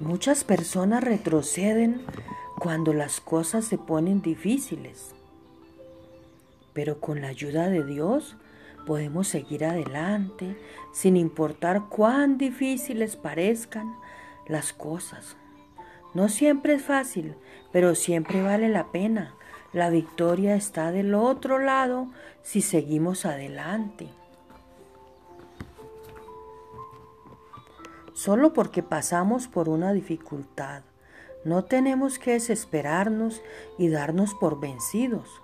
Muchas personas retroceden cuando las cosas se ponen difíciles, pero con la ayuda de Dios podemos seguir adelante sin importar cuán difíciles parezcan las cosas. No siempre es fácil, pero siempre vale la pena. La victoria está del otro lado si seguimos adelante. Solo porque pasamos por una dificultad, no tenemos que desesperarnos y darnos por vencidos.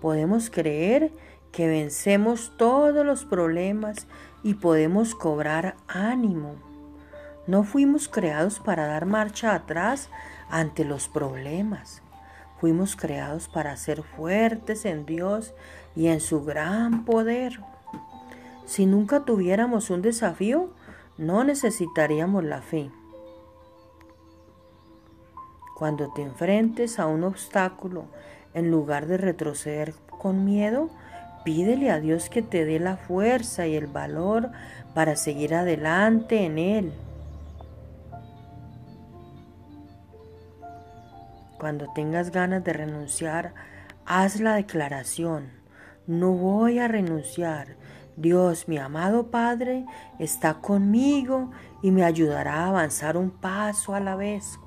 Podemos creer que vencemos todos los problemas y podemos cobrar ánimo. No fuimos creados para dar marcha atrás ante los problemas. Fuimos creados para ser fuertes en Dios y en su gran poder. Si nunca tuviéramos un desafío, no necesitaríamos la fe. Cuando te enfrentes a un obstáculo, en lugar de retroceder con miedo, pídele a Dios que te dé la fuerza y el valor para seguir adelante en Él. Cuando tengas ganas de renunciar, haz la declaración. No voy a renunciar. Dios, mi amado Padre, está conmigo y me ayudará a avanzar un paso a la vez.